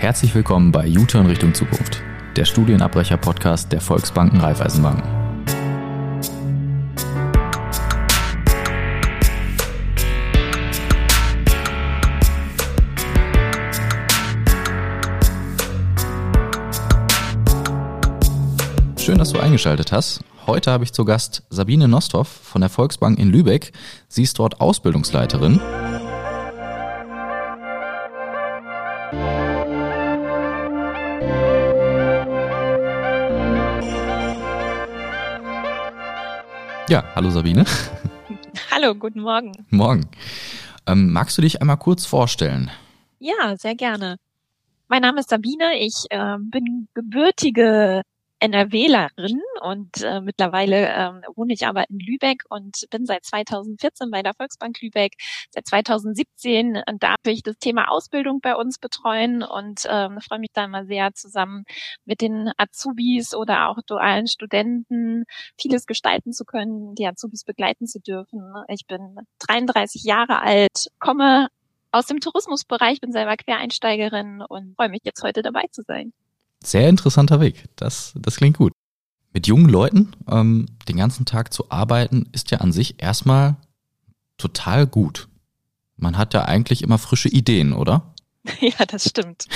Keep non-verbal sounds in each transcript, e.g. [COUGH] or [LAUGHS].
Herzlich willkommen bei U-Turn Richtung Zukunft, der Studienabbrecher-Podcast der Volksbanken Raiffeisenbanken. Schön, dass du eingeschaltet hast. Heute habe ich zu Gast Sabine Nosthoff von der Volksbank in Lübeck. Sie ist dort Ausbildungsleiterin. Ja, hallo Sabine. Hallo, guten Morgen. Morgen. Ähm, magst du dich einmal kurz vorstellen? Ja, sehr gerne. Mein Name ist Sabine. Ich äh, bin gebürtige NRWlerin und äh, mittlerweile ähm, wohne ich aber in Lübeck und bin seit 2014 bei der Volksbank Lübeck. Seit 2017 äh, darf ich das Thema Ausbildung bei uns betreuen und ähm, freue mich da immer sehr zusammen mit den Azubis oder auch dualen Studenten vieles gestalten zu können, die Azubis begleiten zu dürfen. Ich bin 33 Jahre alt, komme aus dem Tourismusbereich, bin selber Quereinsteigerin und freue mich jetzt heute dabei zu sein. Sehr interessanter Weg. Das, das klingt gut. Mit jungen Leuten ähm, den ganzen Tag zu arbeiten, ist ja an sich erstmal total gut. Man hat ja eigentlich immer frische Ideen, oder? [LAUGHS] Ja, das stimmt.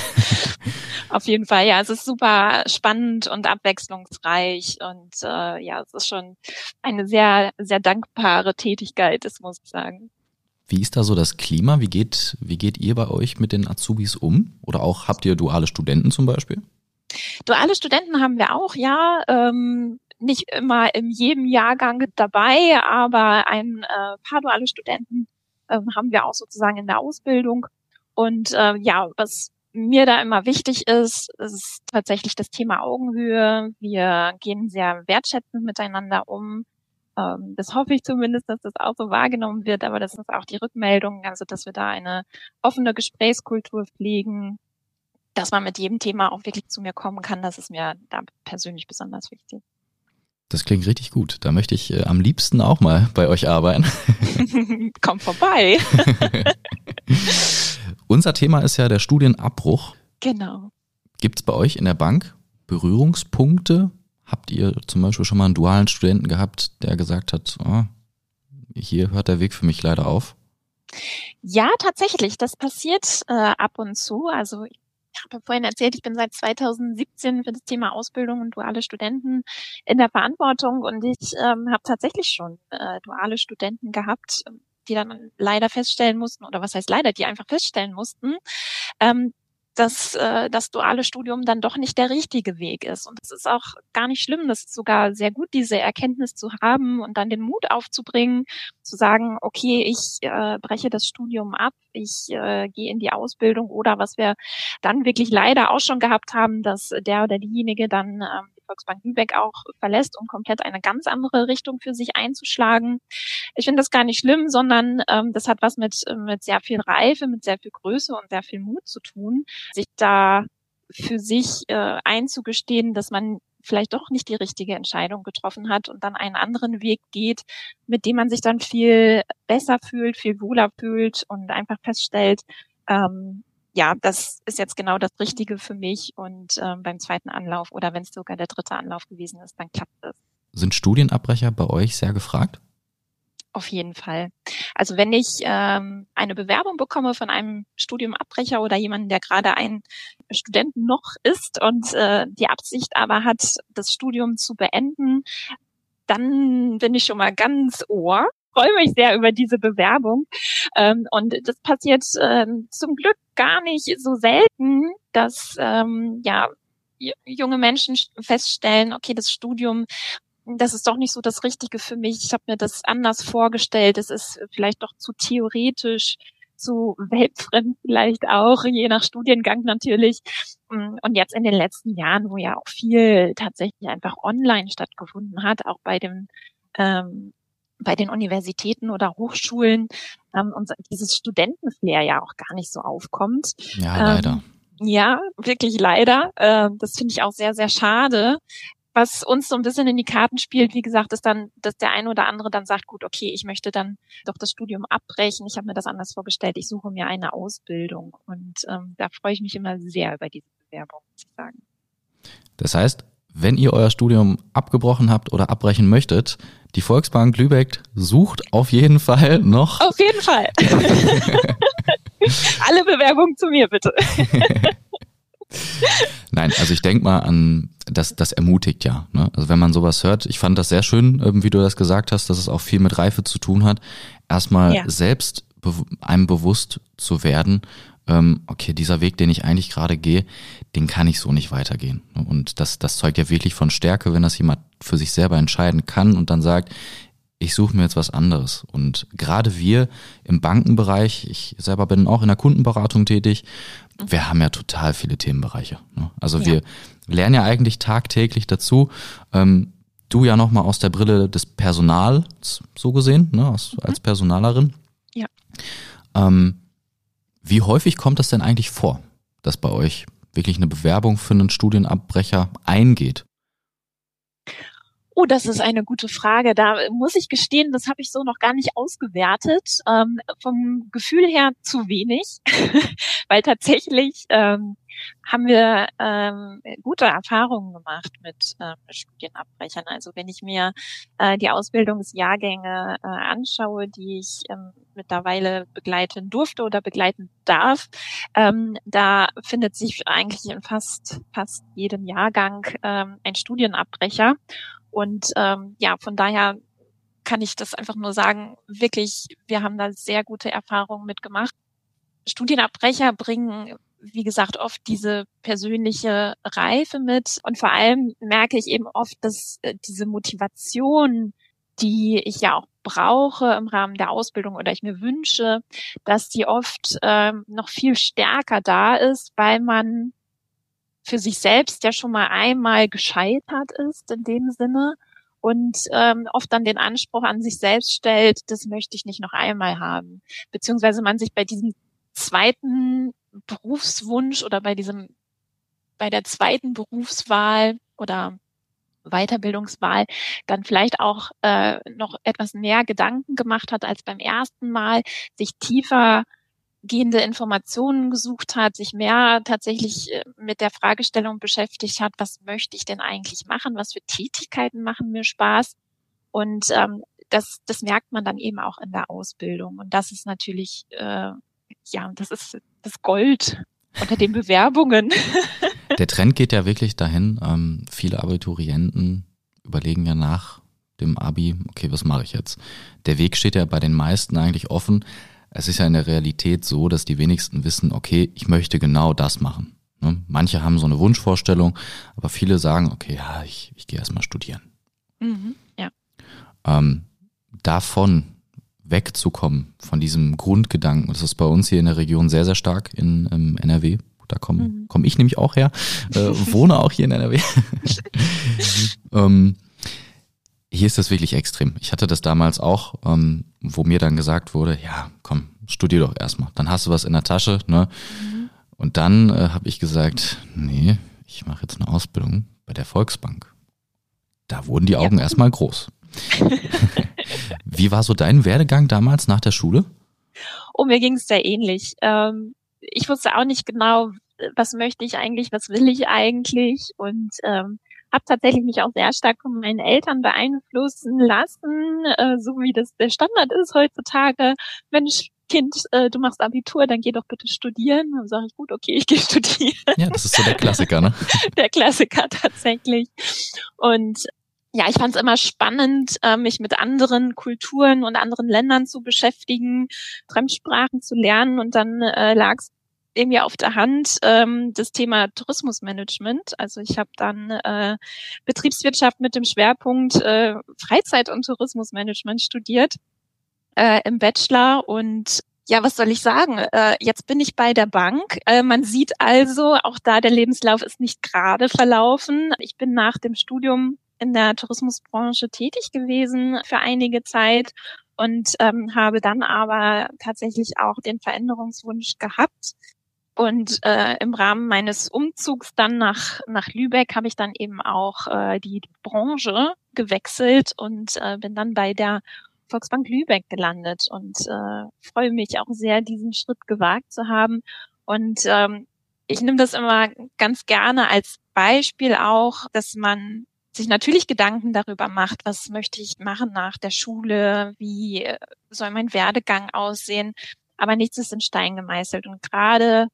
[LAUGHS] Auf jeden Fall, ja, es ist super spannend und abwechslungsreich und äh, ja, es ist schon eine sehr, sehr dankbare Tätigkeit, das muss ich sagen. Wie ist da so das Klima? Wie geht, wie geht ihr bei euch mit den Azubis um? Oder auch habt ihr duale Studenten zum Beispiel? Duale Studenten haben wir auch, ja. Ähm, nicht immer in jedem Jahrgang dabei, aber ein äh, paar duale Studenten ähm, haben wir auch sozusagen in der Ausbildung. Und äh, ja, was mir da immer wichtig ist, ist tatsächlich das Thema Augenhöhe. Wir gehen sehr wertschätzend miteinander um. Ähm, das hoffe ich zumindest, dass das auch so wahrgenommen wird, aber das ist auch die Rückmeldung, also dass wir da eine offene Gesprächskultur pflegen, dass man mit jedem Thema auch wirklich zu mir kommen kann, das ist mir da persönlich besonders wichtig. Das klingt richtig gut. Da möchte ich äh, am liebsten auch mal [LAUGHS] bei euch arbeiten. [LAUGHS] Komm vorbei. [LAUGHS] Unser Thema ist ja der Studienabbruch. Genau. Gibt es bei euch in der Bank Berührungspunkte? Habt ihr zum Beispiel schon mal einen dualen Studenten gehabt, der gesagt hat, oh, hier hört der Weg für mich leider auf? Ja, tatsächlich. Das passiert äh, ab und zu. Also ich ich habe vorhin erzählt, ich bin seit 2017 für das Thema Ausbildung und duale Studenten in der Verantwortung und ich ähm, habe tatsächlich schon äh, duale Studenten gehabt, die dann leider feststellen mussten, oder was heißt leider, die einfach feststellen mussten, ähm, dass äh, das duale Studium dann doch nicht der richtige Weg ist. Und es ist auch gar nicht schlimm. Das ist sogar sehr gut, diese Erkenntnis zu haben und dann den Mut aufzubringen, zu sagen, okay, ich äh, breche das Studium ab, ich äh, gehe in die Ausbildung oder was wir dann wirklich leider auch schon gehabt haben, dass der oder diejenige dann ähm, Volksbank Lübeck auch verlässt, um komplett eine ganz andere Richtung für sich einzuschlagen. Ich finde das gar nicht schlimm, sondern ähm, das hat was mit, mit sehr viel Reife, mit sehr viel Größe und sehr viel Mut zu tun, sich da für sich äh, einzugestehen, dass man vielleicht doch nicht die richtige Entscheidung getroffen hat und dann einen anderen Weg geht, mit dem man sich dann viel besser fühlt, viel wohler fühlt und einfach feststellt, ähm, ja, das ist jetzt genau das Richtige für mich und ähm, beim zweiten Anlauf oder wenn es sogar der dritte Anlauf gewesen ist, dann klappt es. Sind Studienabbrecher bei euch sehr gefragt? Auf jeden Fall. Also wenn ich ähm, eine Bewerbung bekomme von einem Studiumabbrecher oder jemanden, der gerade ein Student noch ist und äh, die Absicht aber hat, das Studium zu beenden, dann bin ich schon mal ganz ohr freue mich sehr über diese Bewerbung. Ähm, und das passiert ähm, zum Glück gar nicht so selten, dass ähm, ja junge Menschen feststellen, okay, das Studium das ist doch nicht so das Richtige für mich. Ich habe mir das anders vorgestellt. Es ist vielleicht doch zu theoretisch, zu weltfremd vielleicht auch, je nach Studiengang natürlich. Und jetzt in den letzten Jahren, wo ja auch viel tatsächlich einfach online stattgefunden hat, auch bei dem ähm, bei den Universitäten oder Hochschulen ähm, und dieses Studentenflair ja auch gar nicht so aufkommt. Ja, leider. Ähm, ja, wirklich leider. Äh, das finde ich auch sehr, sehr schade. was uns so ein bisschen in die Karten spielt, wie gesagt, ist dann, dass der eine oder andere dann sagt, gut, okay, ich möchte dann doch das Studium abbrechen. Ich habe mir das anders vorgestellt. Ich suche mir eine Ausbildung. Und ähm, da freue ich mich immer sehr über diese Bewerbung, muss ich sagen. Das heißt, wenn ihr euer Studium abgebrochen habt oder abbrechen möchtet, die Volksbank Lübeck sucht auf jeden Fall noch. Auf jeden Fall. [LAUGHS] Alle Bewerbungen zu mir, bitte. [LAUGHS] Nein, also ich denke mal an, das, das ermutigt ja. Ne? Also wenn man sowas hört, ich fand das sehr schön, ähm, wie du das gesagt hast, dass es auch viel mit Reife zu tun hat. Erstmal ja. selbst einem bewusst zu werden, ähm, okay, dieser Weg, den ich eigentlich gerade gehe, den kann ich so nicht weitergehen. Und das, das zeugt ja wirklich von Stärke, wenn das jemand für sich selber entscheiden kann und dann sagt, ich suche mir jetzt was anderes. Und gerade wir im Bankenbereich, ich selber bin auch in der Kundenberatung tätig, wir haben ja total viele Themenbereiche. Ne? Also ja. wir lernen ja eigentlich tagtäglich dazu. Ähm, du ja nochmal aus der Brille des Personals, so gesehen, ne? als, mhm. als Personalerin. Ja. Ähm, wie häufig kommt das denn eigentlich vor, dass bei euch wirklich eine Bewerbung für einen Studienabbrecher eingeht? Oh, das ist eine gute Frage. Da muss ich gestehen, das habe ich so noch gar nicht ausgewertet. Ähm, vom Gefühl her zu wenig, [LAUGHS] weil tatsächlich ähm, haben wir ähm, gute Erfahrungen gemacht mit ähm, Studienabbrechern. Also wenn ich mir äh, die Ausbildungsjahrgänge äh, anschaue, die ich ähm, mittlerweile begleiten durfte oder begleiten darf, ähm, da findet sich eigentlich in fast fast jedem Jahrgang ähm, ein Studienabbrecher. Und ähm, ja, von daher kann ich das einfach nur sagen, wirklich, wir haben da sehr gute Erfahrungen mitgemacht. Studienabbrecher bringen, wie gesagt, oft diese persönliche Reife mit. Und vor allem merke ich eben oft, dass äh, diese Motivation, die ich ja auch brauche im Rahmen der Ausbildung oder ich mir wünsche, dass die oft ähm, noch viel stärker da ist, weil man für sich selbst ja schon mal einmal gescheitert ist in dem Sinne und ähm, oft dann den Anspruch an sich selbst stellt, das möchte ich nicht noch einmal haben. Beziehungsweise man sich bei diesem zweiten Berufswunsch oder bei diesem, bei der zweiten Berufswahl oder Weiterbildungswahl dann vielleicht auch äh, noch etwas mehr Gedanken gemacht hat als beim ersten Mal, sich tiefer gehende Informationen gesucht hat, sich mehr tatsächlich äh, mit der Fragestellung beschäftigt hat, was möchte ich denn eigentlich machen, was für Tätigkeiten machen mir Spaß. Und ähm, das, das merkt man dann eben auch in der Ausbildung. Und das ist natürlich, äh, ja, das ist das Gold unter den Bewerbungen. [LAUGHS] Der Trend geht ja wirklich dahin. Ähm, viele Abiturienten überlegen ja nach dem Abi, okay, was mache ich jetzt? Der Weg steht ja bei den meisten eigentlich offen es ist ja in der Realität so, dass die wenigsten wissen, okay, ich möchte genau das machen. Ne? Manche haben so eine Wunschvorstellung, aber viele sagen, okay, ja, ich, ich gehe erstmal studieren. Mhm, ja. Ähm, davon wegzukommen, von diesem Grundgedanken, das ist bei uns hier in der Region sehr, sehr stark in im NRW. Da komme mhm. komm ich nämlich auch her, äh, wohne auch hier in NRW. [LAUGHS] ähm, hier ist das wirklich extrem. Ich hatte das damals auch, ähm, wo mir dann gesagt wurde, ja, komm, studier doch erstmal. Dann hast du was in der Tasche, ne? Mhm. Und dann äh, habe ich gesagt, nee, ich mache jetzt eine Ausbildung bei der Volksbank. Da wurden die Augen ja. erstmal groß. [LAUGHS] Wie war so dein Werdegang damals nach der Schule? Oh, mir ging es sehr ähnlich. Ähm, ich wusste auch nicht genau, was möchte ich eigentlich, was will ich eigentlich und ähm, habe tatsächlich mich auch sehr stark von meinen Eltern beeinflussen lassen, äh, so wie das der Standard ist heutzutage. Mensch, Kind, äh, du machst Abitur, dann geh doch bitte studieren. Dann sage ich, gut, okay, ich gehe [LAUGHS] studieren. Ja, das ist so der Klassiker, ne? [LAUGHS] der Klassiker tatsächlich. Und ja, ich fand es immer spannend, äh, mich mit anderen Kulturen und anderen Ländern zu beschäftigen, Fremdsprachen zu lernen und dann äh, lag es irgendwie auf der Hand ähm, das Thema Tourismusmanagement. Also ich habe dann äh, Betriebswirtschaft mit dem Schwerpunkt äh, Freizeit- und Tourismusmanagement studiert äh, im Bachelor und ja, was soll ich sagen? Äh, jetzt bin ich bei der Bank. Äh, man sieht also, auch da der Lebenslauf ist nicht gerade verlaufen. Ich bin nach dem Studium in der Tourismusbranche tätig gewesen für einige Zeit und ähm, habe dann aber tatsächlich auch den Veränderungswunsch gehabt, Und äh, im Rahmen meines Umzugs dann nach, nach Lübeck habe ich dann eben auch äh, die Branche gewechselt und äh, bin dann bei der Volksbank Lübeck gelandet und äh, freue mich auch sehr, diesen Schritt gewagt zu haben. Und ähm, ich nehme das immer ganz gerne als Beispiel auch, dass man sich natürlich Gedanken darüber macht, was möchte ich machen nach der Schule, wie soll mein Werdegang aussehen, aber nichts ist in Stein gemeißelt. Und gerade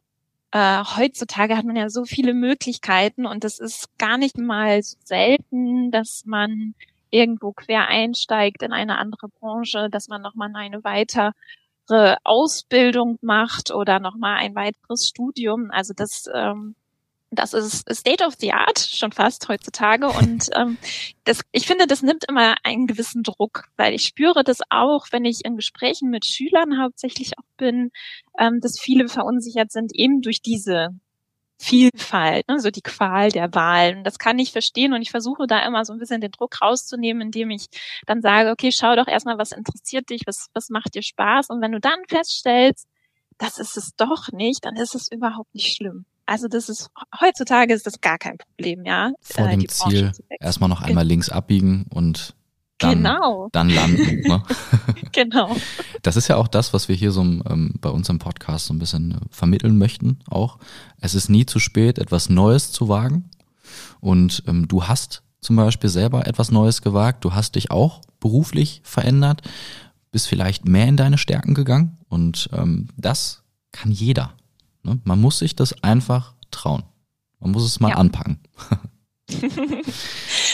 äh, heutzutage hat man ja so viele Möglichkeiten und es ist gar nicht mal so selten, dass man irgendwo quer einsteigt in eine andere Branche, dass man nochmal eine weitere Ausbildung macht oder nochmal ein weiteres Studium. Also das ähm, das ist State of the Art schon fast heutzutage und [LAUGHS] ähm, das, ich finde, das nimmt immer einen gewissen Druck, weil ich spüre das auch, wenn ich in Gesprächen mit Schülern hauptsächlich auch bin, ähm, dass viele verunsichert sind eben durch diese Vielfalt, ne, so die Qual der Wahlen. Das kann ich verstehen und ich versuche da immer so ein bisschen den Druck rauszunehmen, indem ich dann sage, okay, schau doch erstmal, was interessiert dich, was, was macht dir Spaß und wenn du dann feststellst, das ist es doch nicht, dann ist es überhaupt nicht schlimm. Also das ist heutzutage ist das gar kein Problem, ja. Vor äh, dem Ziel erstmal noch einmal links abbiegen und dann, genau. dann landen. Ne? [LAUGHS] [LAUGHS] genau. Das ist ja auch das, was wir hier so ähm, bei unserem Podcast so ein bisschen äh, vermitteln möchten. Auch es ist nie zu spät, etwas Neues zu wagen. Und ähm, du hast zum Beispiel selber etwas Neues gewagt. Du hast dich auch beruflich verändert, bist vielleicht mehr in deine Stärken gegangen. Und ähm, das kann jeder. Ne? Man muss sich das einfach trauen. Man muss es mal ja. anpacken. [LAUGHS]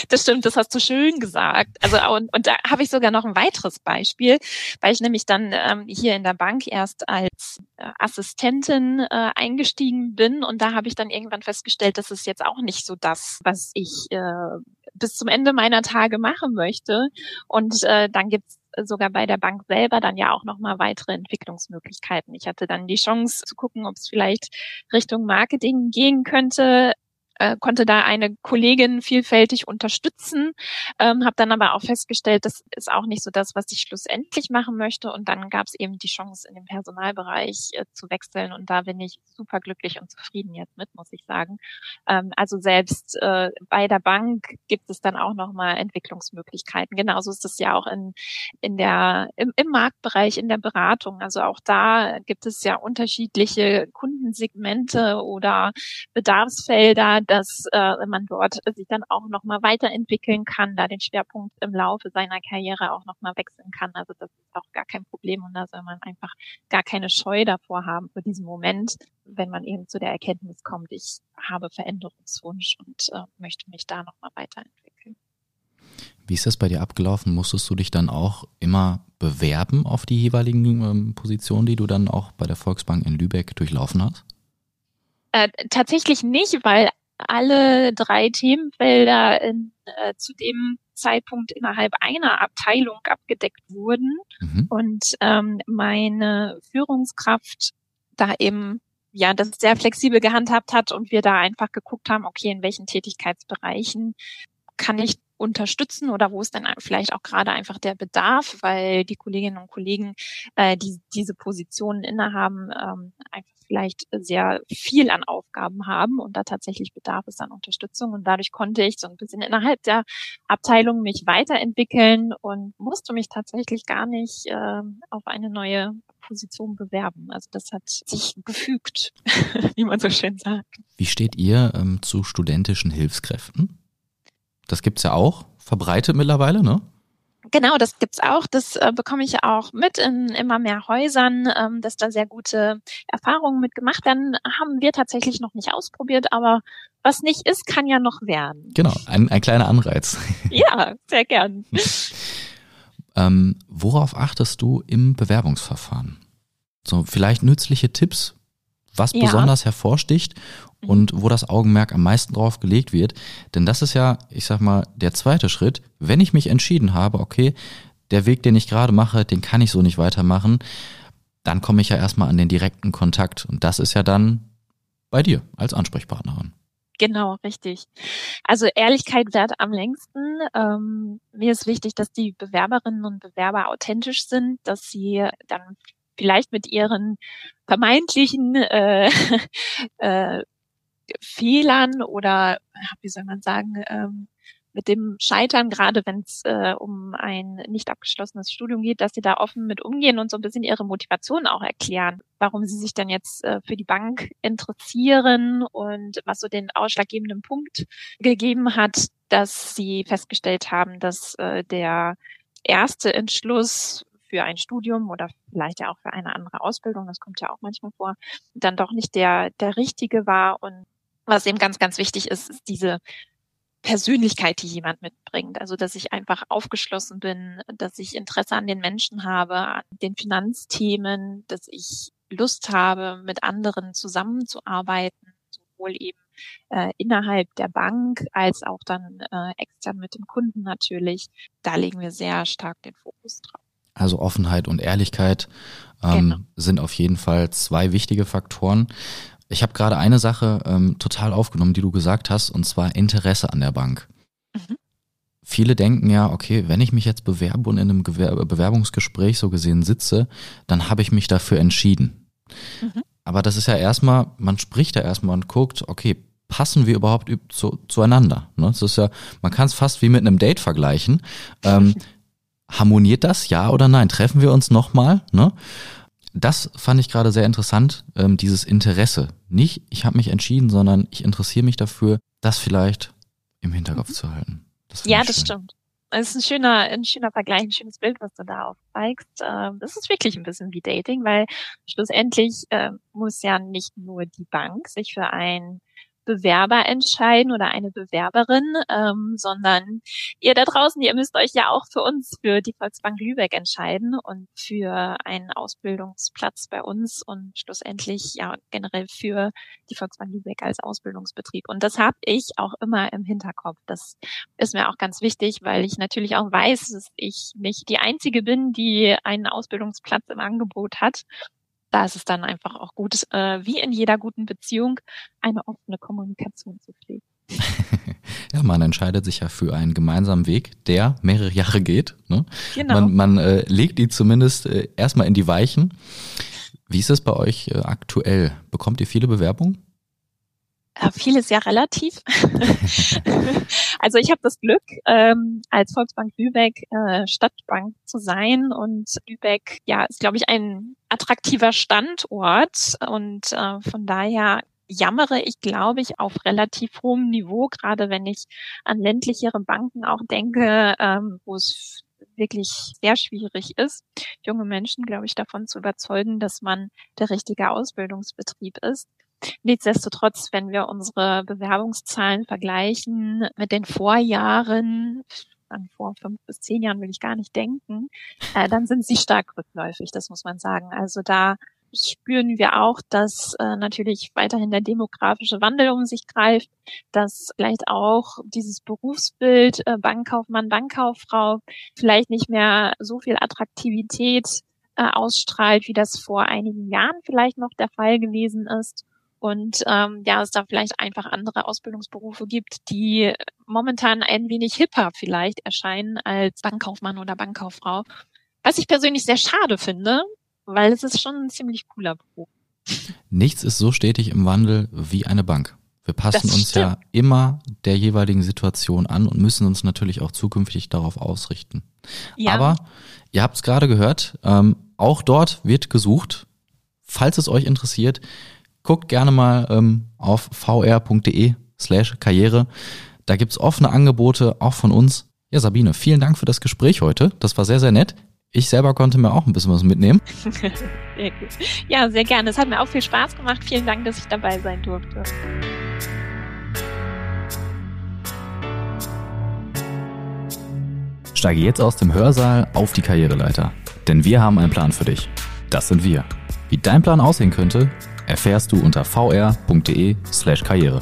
das stimmt, das hast du schön gesagt. Also und, und da habe ich sogar noch ein weiteres Beispiel, weil ich nämlich dann ähm, hier in der Bank erst als äh, Assistentin äh, eingestiegen bin und da habe ich dann irgendwann festgestellt, dass es jetzt auch nicht so das, was ich äh, bis zum Ende meiner Tage machen möchte. Und äh, dann gibt's sogar bei der Bank selber dann ja auch nochmal weitere Entwicklungsmöglichkeiten. Ich hatte dann die Chance zu gucken, ob es vielleicht Richtung Marketing gehen könnte äh, konnte da eine Kollegin vielfältig unterstützen, ähm, habe dann aber auch festgestellt, das ist auch nicht so das, was ich schlussendlich machen möchte. Und dann gab es eben die Chance, in den Personalbereich äh, zu wechseln. Und da bin ich super glücklich und zufrieden jetzt mit, muss ich sagen. Ähm, also selbst äh, bei der Bank gibt es dann auch nochmal Entwicklungsmöglichkeiten. Genauso ist es ja auch in, in der, im, im Marktbereich, in der Beratung. Also auch da gibt es ja unterschiedliche Kundensegmente oder Bedarfsfelder, dass äh, man dort sich dann auch nochmal weiterentwickeln kann, da den Schwerpunkt im Laufe seiner Karriere auch nochmal wechseln kann. Also das ist auch gar kein Problem und da soll man einfach gar keine Scheu davor haben für diesen Moment, wenn man eben zu der Erkenntnis kommt, ich habe Veränderungswunsch und äh, möchte mich da nochmal weiterentwickeln. Wie ist das bei dir abgelaufen? Musstest du dich dann auch immer bewerben auf die jeweiligen ähm, Positionen, die du dann auch bei der Volksbank in Lübeck durchlaufen hast? Äh, tatsächlich nicht, weil alle drei Themenfelder in, äh, zu dem Zeitpunkt innerhalb einer Abteilung abgedeckt wurden mhm. und ähm, meine Führungskraft da eben ja das sehr flexibel gehandhabt hat und wir da einfach geguckt haben, okay, in welchen Tätigkeitsbereichen kann ich unterstützen oder wo ist denn vielleicht auch gerade einfach der Bedarf, weil die Kolleginnen und Kollegen, äh, die diese Positionen innehaben, ähm, einfach vielleicht sehr viel an Aufgaben haben und da tatsächlich bedarf es an Unterstützung. Und dadurch konnte ich so ein bisschen innerhalb der Abteilung mich weiterentwickeln und musste mich tatsächlich gar nicht äh, auf eine neue Position bewerben. Also das hat sich gefügt, [LAUGHS] wie man so schön sagt. Wie steht ihr ähm, zu studentischen Hilfskräften? Das gibt's ja auch, verbreitet mittlerweile, ne? Genau, das gibt's auch. Das äh, bekomme ich auch mit in immer mehr Häusern, ähm, dass da sehr gute Erfahrungen mitgemacht werden. Haben wir tatsächlich noch nicht ausprobiert, aber was nicht ist, kann ja noch werden. Genau, ein, ein kleiner Anreiz. [LAUGHS] Ja, sehr gern. [LAUGHS] ähm, worauf achtest du im Bewerbungsverfahren? So, vielleicht nützliche Tipps, was ja. besonders hervorsticht mhm. und wo das Augenmerk am meisten drauf gelegt wird. Denn das ist ja, ich sag mal, der zweite Schritt. Wenn ich mich entschieden habe, okay, der Weg, den ich gerade mache, den kann ich so nicht weitermachen, dann komme ich ja erstmal an den direkten Kontakt. Und das ist ja dann bei dir als Ansprechpartnerin. Genau, richtig. Also Ehrlichkeit wert am längsten. Ähm, mir ist wichtig, dass die Bewerberinnen und Bewerber authentisch sind, dass sie dann vielleicht mit ihren vermeintlichen äh, [LAUGHS] äh, Fehlern oder wie soll man sagen, ähm, mit dem Scheitern, gerade wenn es äh, um ein nicht abgeschlossenes Studium geht, dass sie da offen mit umgehen und so ein bisschen ihre Motivation auch erklären, warum sie sich dann jetzt äh, für die Bank interessieren und was so den ausschlaggebenden Punkt gegeben hat, dass sie festgestellt haben, dass äh, der erste Entschluss für ein Studium oder vielleicht ja auch für eine andere Ausbildung, das kommt ja auch manchmal vor, dann doch nicht der, der richtige war. Und was eben ganz, ganz wichtig ist, ist diese Persönlichkeit, die jemand mitbringt. Also, dass ich einfach aufgeschlossen bin, dass ich Interesse an den Menschen habe, an den Finanzthemen, dass ich Lust habe, mit anderen zusammenzuarbeiten, sowohl eben äh, innerhalb der Bank als auch dann äh, extern mit dem Kunden natürlich. Da legen wir sehr stark den Fokus drauf. Also Offenheit und Ehrlichkeit ähm, genau. sind auf jeden Fall zwei wichtige Faktoren. Ich habe gerade eine Sache ähm, total aufgenommen, die du gesagt hast, und zwar Interesse an der Bank. Mhm. Viele denken ja, okay, wenn ich mich jetzt bewerbe und in einem Gewer Bewerbungsgespräch so gesehen sitze, dann habe ich mich dafür entschieden. Mhm. Aber das ist ja erstmal, man spricht ja erstmal und guckt, okay, passen wir überhaupt zu, zueinander? Ne? Das ist ja, man kann es fast wie mit einem Date vergleichen. Ähm, [LAUGHS] harmoniert das, ja oder nein? Treffen wir uns nochmal? Ne? das fand ich gerade sehr interessant, ähm, dieses Interesse. Nicht, ich habe mich entschieden, sondern ich interessiere mich dafür, das vielleicht im Hinterkopf mhm. zu halten. Das ja, das stimmt. Es ist ein schöner, ein schöner Vergleich, ein schönes Bild, was du da aufzeigst. Ähm, das ist wirklich ein bisschen wie Dating, weil schlussendlich äh, muss ja nicht nur die Bank sich für ein Bewerber entscheiden oder eine Bewerberin, ähm, sondern ihr da draußen, ihr müsst euch ja auch für uns, für die Volksbank Lübeck entscheiden und für einen Ausbildungsplatz bei uns und schlussendlich ja generell für die Volksbank Lübeck als Ausbildungsbetrieb. Und das habe ich auch immer im Hinterkopf. Das ist mir auch ganz wichtig, weil ich natürlich auch weiß, dass ich nicht die Einzige bin, die einen Ausbildungsplatz im Angebot hat da ist es dann einfach auch gut, äh, wie in jeder guten Beziehung, eine offene Kommunikation zu pflegen. [LAUGHS] ja, man entscheidet sich ja für einen gemeinsamen Weg, der mehrere Jahre geht. Ne? Genau. Man, man äh, legt die zumindest äh, erstmal in die Weichen. Wie ist es bei euch äh, aktuell? Bekommt ihr viele Bewerbungen? Äh, viel ist ja relativ. [LAUGHS] also ich habe das Glück, ähm, als Volksbank Lübeck äh, Stadtbank zu sein und Lübeck, ja, ist glaube ich ein attraktiver Standort und äh, von daher jammere ich, glaube ich, auf relativ hohem Niveau, gerade wenn ich an ländlichere Banken auch denke, ähm, wo es wirklich sehr schwierig ist, junge Menschen, glaube ich, davon zu überzeugen, dass man der richtige Ausbildungsbetrieb ist. Nichtsdestotrotz, wenn wir unsere Bewerbungszahlen vergleichen mit den Vorjahren, an vor fünf bis zehn Jahren will ich gar nicht denken, äh, dann sind sie stark rückläufig, das muss man sagen. Also da spüren wir auch, dass äh, natürlich weiterhin der demografische Wandel um sich greift, dass vielleicht auch dieses Berufsbild äh, Bankkaufmann, Bankkauffrau vielleicht nicht mehr so viel Attraktivität äh, ausstrahlt, wie das vor einigen Jahren vielleicht noch der Fall gewesen ist und ähm, ja, es da vielleicht einfach andere Ausbildungsberufe gibt, die momentan ein wenig hipper vielleicht erscheinen als Bankkaufmann oder Bankkauffrau. Was ich persönlich sehr schade finde, weil es ist schon ein ziemlich cooler Beruf. Nichts ist so stetig im Wandel wie eine Bank. Wir passen uns ja immer der jeweiligen Situation an und müssen uns natürlich auch zukünftig darauf ausrichten. Ja. Aber ihr habt es gerade gehört, ähm, auch dort wird gesucht. Falls es euch interessiert, guckt gerne mal ähm, auf vr.de slash Karriere. Da gibt's offene Angebote, auch von uns. Ja, Sabine, vielen Dank für das Gespräch heute. Das war sehr, sehr nett. Ich selber konnte mir auch ein bisschen was mitnehmen. [LAUGHS] sehr gut. Ja, sehr gerne. Es hat mir auch viel Spaß gemacht. Vielen Dank, dass ich dabei sein durfte. Steige jetzt aus dem Hörsaal auf die Karriereleiter. Denn wir haben einen Plan für dich. Das sind wir. Wie dein Plan aussehen könnte, erfährst du unter vr.de/karriere.